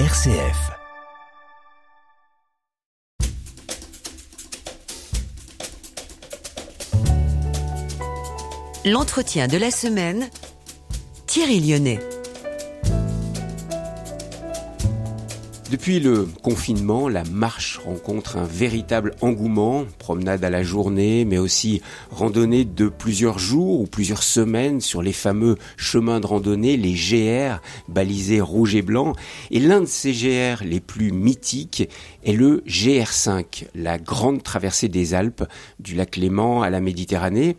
RCF. L'entretien de la semaine, Thierry Lyonnais. Depuis le confinement, la marche rencontre un véritable engouement, promenade à la journée, mais aussi randonnée de plusieurs jours ou plusieurs semaines sur les fameux chemins de randonnée, les GR, balisés rouge et blanc. Et l'un de ces GR les plus mythiques est le GR5, la grande traversée des Alpes, du lac Léman à la Méditerranée.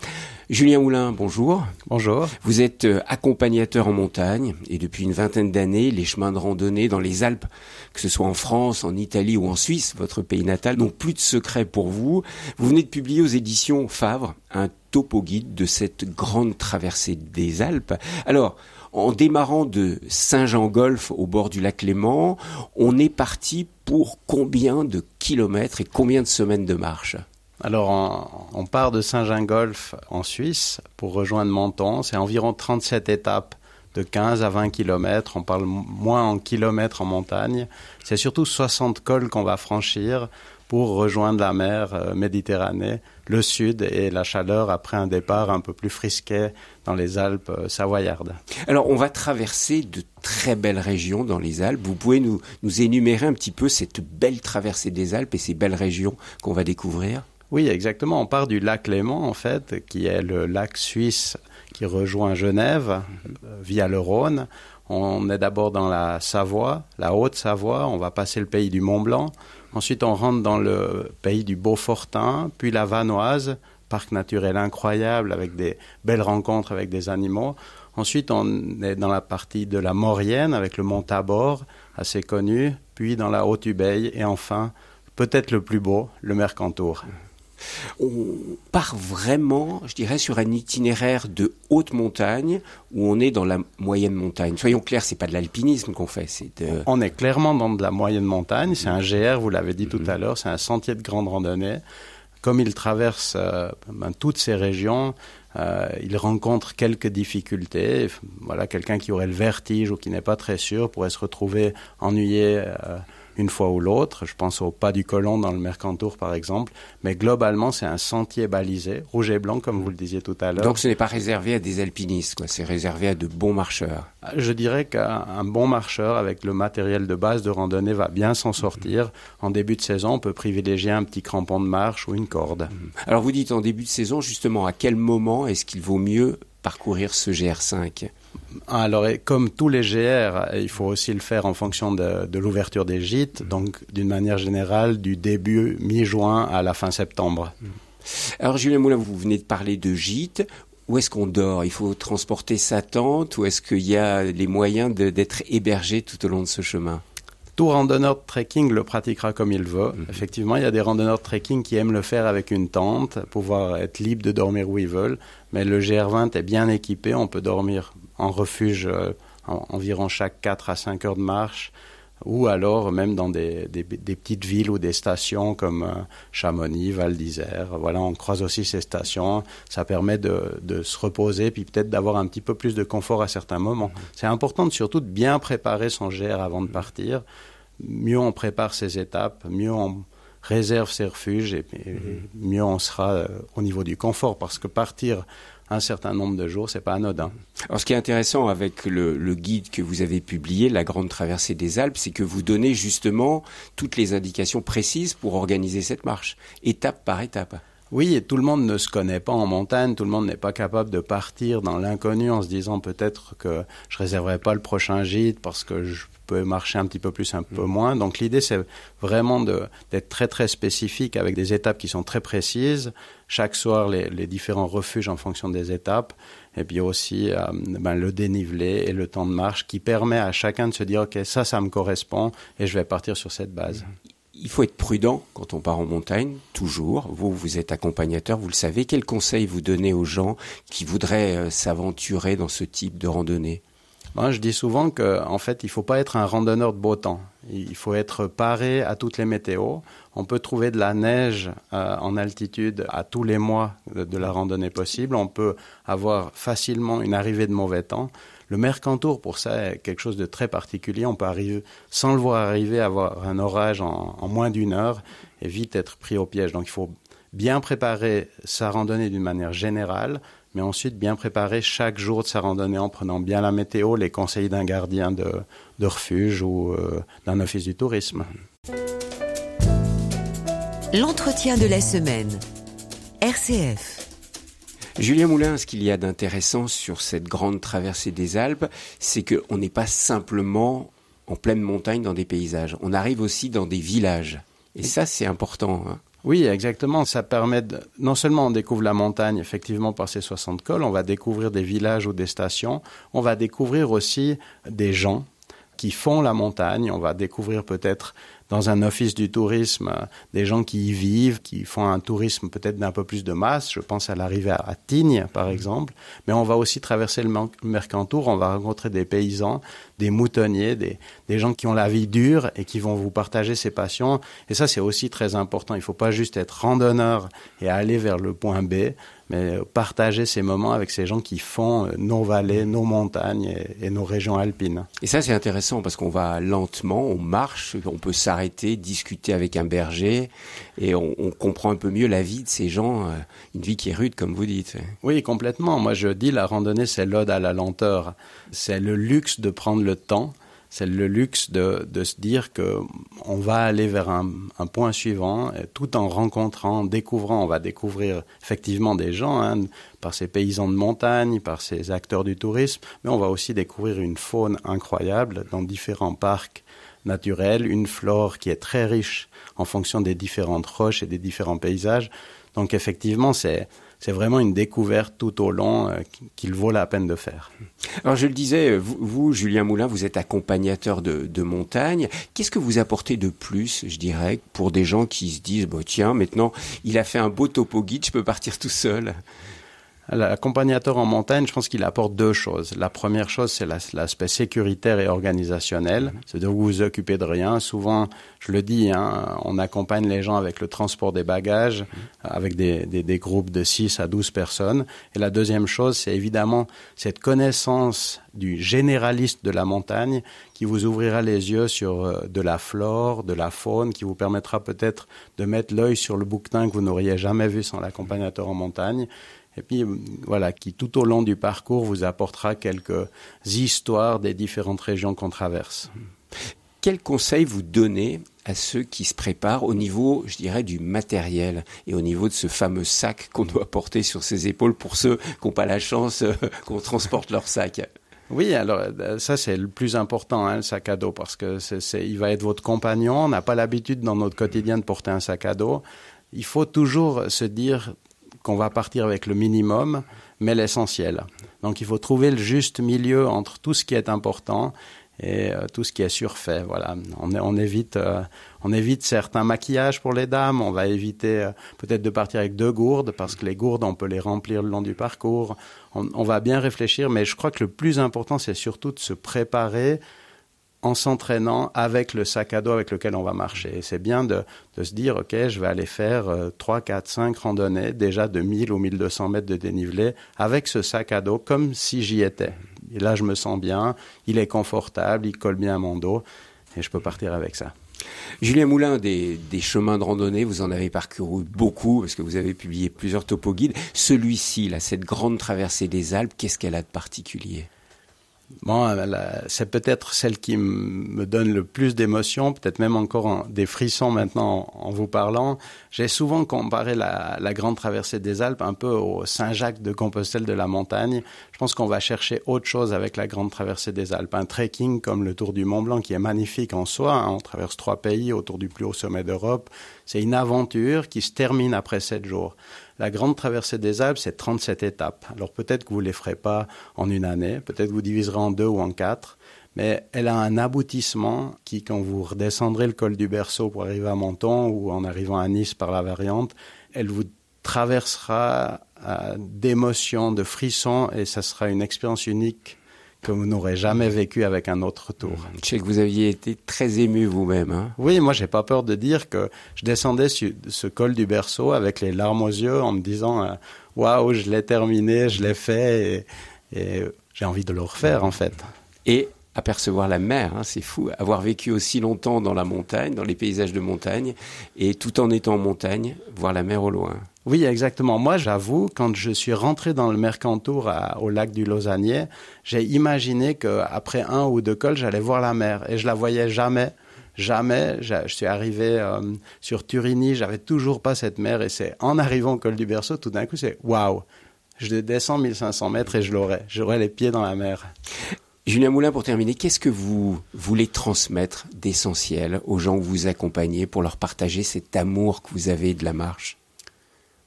Julien Moulin, bonjour. Bonjour. Vous êtes euh, accompagnateur en montagne et depuis une vingtaine d'années, les chemins de randonnée dans les Alpes, que ce soit en France, en Italie ou en Suisse, votre pays natal, n'ont plus de secret pour vous. Vous venez de publier aux éditions Favre un topo guide de cette grande traversée des Alpes. Alors, en démarrant de Saint-Jean-Golf au bord du lac Léman, on est parti pour combien de kilomètres et combien de semaines de marche? Alors, on, part de Saint-Gingolf en Suisse pour rejoindre Menton. C'est environ 37 étapes de 15 à 20 km. On parle moins en kilomètres en montagne. C'est surtout 60 cols qu'on va franchir pour rejoindre la mer euh, Méditerranée, le sud et la chaleur après un départ un peu plus frisquet dans les Alpes euh, savoyardes. Alors, on va traverser de très belles régions dans les Alpes. Vous pouvez nous, nous énumérer un petit peu cette belle traversée des Alpes et ces belles régions qu'on va découvrir? Oui, exactement. On part du lac Léman, en fait, qui est le lac suisse qui rejoint Genève euh, via le Rhône. On est d'abord dans la Savoie, la Haute-Savoie. On va passer le pays du Mont-Blanc. Ensuite, on rentre dans le pays du Beaufortin, puis la Vanoise, parc naturel incroyable avec des belles rencontres avec des animaux. Ensuite, on est dans la partie de la Maurienne avec le mont Tabor, assez connu, puis dans la Haute-Ubaye et enfin, peut-être le plus beau, le Mercantour on part vraiment, je dirais, sur un itinéraire de haute montagne où on est dans la moyenne montagne. Soyons clairs, c'est pas de l'alpinisme qu'on fait, c'est On est clairement dans de la moyenne montagne. C'est un GR, vous l'avez dit tout à l'heure, c'est un sentier de grande randonnée. Comme il traverse euh, ben, toutes ces régions, euh, il rencontre quelques difficultés. Voilà, quelqu'un qui aurait le vertige ou qui n'est pas très sûr pourrait se retrouver ennuyé. Euh, une fois ou l'autre. Je pense au pas du colon dans le Mercantour, par exemple. Mais globalement, c'est un sentier balisé, rouge et blanc, comme vous le disiez tout à l'heure. Donc ce n'est pas réservé à des alpinistes, quoi. C'est réservé à de bons marcheurs. Je dirais qu'un bon marcheur, avec le matériel de base de randonnée, va bien s'en sortir. En début de saison, on peut privilégier un petit crampon de marche ou une corde. Alors vous dites en début de saison, justement, à quel moment est-ce qu'il vaut mieux parcourir ce GR5 alors, comme tous les GR, il faut aussi le faire en fonction de, l'ouverture des gîtes, mm. donc d'une manière générale du début mi-juin à la fin septembre. Mm. Alors, Julien Moulin, vous venez de parler de gîtes. Où est-ce qu'on dort? Il faut transporter sa tente ou est-ce qu'il y a les moyens d'être hébergé tout au long de ce chemin? Tout randonneur de trekking le pratiquera comme il veut. Mm. Effectivement, il y a des randonneurs de trekking qui aiment le faire avec une tente, pouvoir être libre de dormir où ils veulent. Mais le GR20 est bien équipé, on peut dormir en refuge euh, environ chaque 4 à 5 heures de marche, ou alors même dans des, petites villes ou des stations comme euh, Chamonix, Val d'Isère. Voilà, on croise aussi ces stations. Ça permet de, se reposer, puis peut-être d'avoir un petit peu plus de confort à certains moments. Mm-hmm. C'est important surtout de bien préparer son GR avant de partir. Mieux on prépare ses étapes, mieux on réserve ses refuges et, mm-hmm. mieux on sera euh, au niveau du confort parce que partir un certain nombre de jours, c'est pas anodin. Alors, ce qui est intéressant avec le, guide que vous avez publié, La Grande Traversée des Alpes, c'est que vous donnez justement toutes les indications précises pour organiser cette marche, étape par étape. Oui, et tout le monde ne se connaît pas en montagne, tout le monde n'est pas capable de partir dans l'inconnu en se disant peut-être que je réserverai pas le prochain gîte parce que je peut marcher un petit peu plus, un peu mm. moins. Donc l'idée, c'est vraiment d'être très très spécifique avec des étapes qui sont très précises. Chaque soir, les, différents refuges en fonction des étapes. Et puis aussi euh, ben, le dénivelé et le temps de marche qui permet à chacun de se dire, OK, ça, ça me correspond et je vais partir sur cette base. Il faut être prudent quand on part en montagne, toujours. Vous, vous êtes accompagnateur, vous le savez. Quels conseils vous donnez aux gens qui voudraient euh, s'aventurer dans ce type de randonnée? Moi, je dis souvent qu'en en fait, il ne faut pas être un randonneur de beau temps. Il faut être paré à toutes les météos. On peut trouver de la neige euh, en altitude à tous les mois de, la randonnée possible. On peut avoir facilement une arrivée de mauvais temps. Le Mercantour, pour ça, est quelque chose de très particulier. On peut arriver, sans le voir arriver, avoir un orage en, moins d'une heure et vite être pris au piège. Donc il faut bien préparer sa randonnée d'une manière générale, mais ensuite bien préparer chaque jour de sa randonnée en prenant bien la météo, les conseils d'un gardien de, de refuge ou euh, d'un office du tourisme. L'entretien de la semaine. RCF. Julien Moulin, ce qu'il y a d'intéressant sur cette grande traversée des Alpes, c'est qu'on n'est pas simplement en pleine montagne dans des paysages. On arrive aussi dans des villages. Et ça, c'est important. Hein. Oui, exactement. Ça permet de, non seulement on découvre la montagne effectivement par ces 60 cols, on va découvrir des villages ou des stations, on va découvrir aussi des gens qui font la montagne, on va découvrir peut-être dans un office du tourisme des gens qui y vivent, qui font un tourisme peut-être d'un peu plus de masse. Je pense à l'arrivée à Tignes, par exemple. Mais on va aussi traverser le Mercantour, on va rencontrer des paysans, des moutonniers, des, des gens qui ont la vie dure et qui vont vous partager ces passions. Et ça, c'est aussi très important. Il ne faut pas juste être randonneur et aller vers le point B, mais partager ces moments avec ces gens qui font nos vallées, nos montagnes et, et nos régions alpines. Et ça, c'est intéressant parce qu'on va lentement, on marche, on peut s'arrêter, discuter avec un berger et on, on, comprend un peu mieux la vie de ces gens, euh, une vie qui est rude, comme vous dites. Oui, complètement. Moi, je dis la randonnée, c'est l'ode à la lenteur. C'est le luxe de prendre le temps c'est le luxe de, de, se dire que on va aller vers un, un, point suivant, tout en rencontrant, découvrant. On va découvrir effectivement des gens hein, par ces paysans de montagne, par ces acteurs du tourisme, mais on va aussi découvrir une faune incroyable dans différents parcs naturels, une flore qui est très riche en fonction des différentes roches et des différents paysages. Donc effectivement, c'est c'est vraiment une découverte tout au long euh, qu'il vaut la peine de faire. Alors je le disais, vous, Julien Moulin, vous êtes accompagnateur de, montagne. Qu'est-ce que vous apportez de plus, je dirais, pour des gens qui se disent, bon, tiens, maintenant, il a fait un beau topo guide, je peux partir tout seul? L'accompagnateur en montagne, je pense qu'il apporte deux choses. La première chose, c'est l'aspect sécuritaire et organisationnel. C'est-à-dire que vous vous occupez de rien. Souvent, je le dis, hein, on accompagne les gens avec le transport des bagages, avec des, des, des, groupes de 6 à 12 personnes. Et la deuxième chose, c'est évidemment cette connaissance du généraliste de la montagne qui vous ouvrira les yeux sur euh, de la flore, de la faune, qui vous permettra peut-être de mettre l'œil sur le bouquetin que vous n'auriez jamais vu sans l'accompagnateur en montagne et puis voilà, qui tout au long du parcours vous apportera quelques histoires des différentes régions qu'on traverse. Quel conseil vous donnez à ceux qui se préparent au niveau, je dirais, du matériel et au niveau de ce fameux sac qu'on doit porter sur ses épaules pour ceux qui n'ont pas la chance euh, qu'on transporte leur sac? Oui, alors ça c'est le plus important, hein, le sac à dos, parce que c'est, il va être votre compagnon. On n'a pas l'habitude dans notre quotidien de porter un sac à dos. Il faut toujours se dire qu'on va partir avec le minimum, mais l'essentiel. Donc il faut trouver le juste milieu entre tout ce qui est important et euh, tout ce qui est surfait. Voilà, on, évite, euh, on évite certains maquillages pour les dames. On va éviter euh, peut-être de partir avec deux gourdes parce que les gourdes, on peut les remplir le long du parcours. On va bien réfléchir, mais je crois que le plus important, c'est surtout de se préparer en s'entraînant avec le sac à dos avec lequel on va marcher. C'est bien de, se dire, OK, je vais aller faire euh, 3, 4, 5 randonnées déjà de 1000 ou 1200 mètres de dénivelé avec ce sac à dos comme si j'y étais. Et là, je me sens bien, il est confortable, il colle bien à mon dos et je peux partir avec ça. Julien Moulin, des, chemins de randonnée, vous en avez parcouru beaucoup parce que vous avez publié plusieurs topo guides. Celui-ci, cette grande traversée des Alpes, qu'est-ce qu'elle a de particulier? Bon, c'est peut-être celle qui me donne le plus d'émotions, peut-être même encore en, des frissons maintenant en, vous parlant. J'ai souvent comparé la, la, grande traversée des Alpes un peu au Saint-Jacques de Compostelle de la montagne. Je pense qu'on va chercher autre chose avec la grande traversée des Alpes. Un trekking comme le Tour du Mont Blanc qui est magnifique en soi. Hein. On traverse trois pays autour du plus haut sommet d'Europe. C'est une aventure qui se termine après sept jours. La grande traversée des Alpes, c'est 37 étapes. Alors peut-être que vous ne les ferez pas en une année, peut-être que vous diviserez en deux ou en quatre, mais elle a un aboutissement qui, quand vous redescendrez le col du Berceau pour arriver à Menton ou en arrivant à Nice par la variante, elle vous traversera euh, d'émotions, de frissons, et ça sera une expérience unique que vous n'aurez jamais vécu avec un autre tour. Je sais que vous aviez été très ému vous-même. Hein oui, moi j'ai pas peur de dire que je descendais sur ce col du berceau avec les larmes aux yeux en me disant waouh, wow, je l'ai terminé, je l'ai fait. Et, et, j'ai envie de le refaire en fait. Et apercevoir la mer, hein, c'est fou, avoir vécu aussi longtemps dans la montagne, dans les paysages de montagne, et tout en étant en montagne, voir la mer au loin. Oui, exactement. Moi, j'avoue, quand je suis rentré dans le Mercantour au lac du Lausannier, j'ai imaginé qu'après un ou deux cols, j'allais voir la mer. Et je la voyais jamais. Jamais. Je, suis arrivé euh, sur Turini, j'avais toujours pas cette mer. Et c'est en arrivant au col du Berceau, tout d'un coup, c'est waouh. Je descends 1500 mètres et je l'aurai. J'aurai les pieds dans la mer. Julien Moulin, pour terminer, qu'est-ce que vous voulez transmettre d'essentiel aux gens que vous accompagnez pour leur partager cet amour que vous avez de la marche?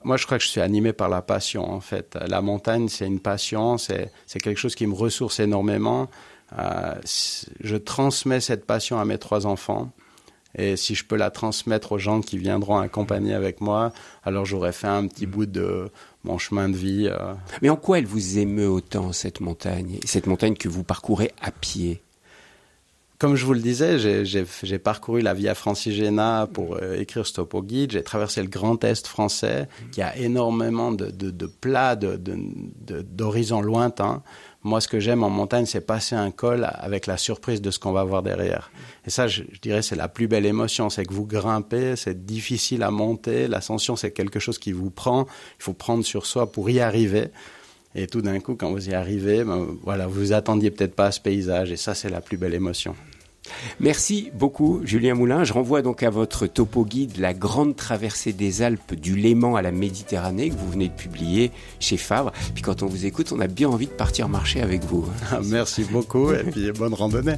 Moi, je crois que je suis animé par la passion, en fait. La montagne, c'est une passion, c'est quelque chose qui me ressource énormément. Euh, je transmets cette passion à mes trois enfants. Et si je peux la transmettre aux gens qui viendront accompagner avec moi, alors j'aurais fait un petit bout de mon chemin de vie. Euh. Mais en quoi elle vous émeut autant, cette montagne Cette montagne que vous parcourez à pied? Comme je vous le disais, j'ai parcouru la Via Francigena pour euh, écrire Stop au guide. J'ai traversé le Grand Est français, qui a énormément de, de, de plats, d'horizons lointains. Moi, ce que j'aime en montagne, c'est passer un col avec la surprise de ce qu'on va voir derrière. Et ça, je, dirais, c'est la plus belle émotion. C'est que vous grimpez, c'est difficile à monter. L'ascension, c'est quelque chose qui vous prend. Il faut prendre sur soi pour y arriver. Et tout d'un coup, quand vous y arrivez, ben, voilà, vous vous attendiez peut-être pas à ce paysage, et ça, c'est la plus belle émotion. Merci beaucoup, Julien Moulin. Je renvoie donc à votre topo guide La grande traversée des Alpes du Léman à la Méditerranée que vous venez de publier chez Fabre. Puis quand on vous écoute, on a bien envie de partir marcher avec vous. Merci beaucoup et puis bonne randonnée.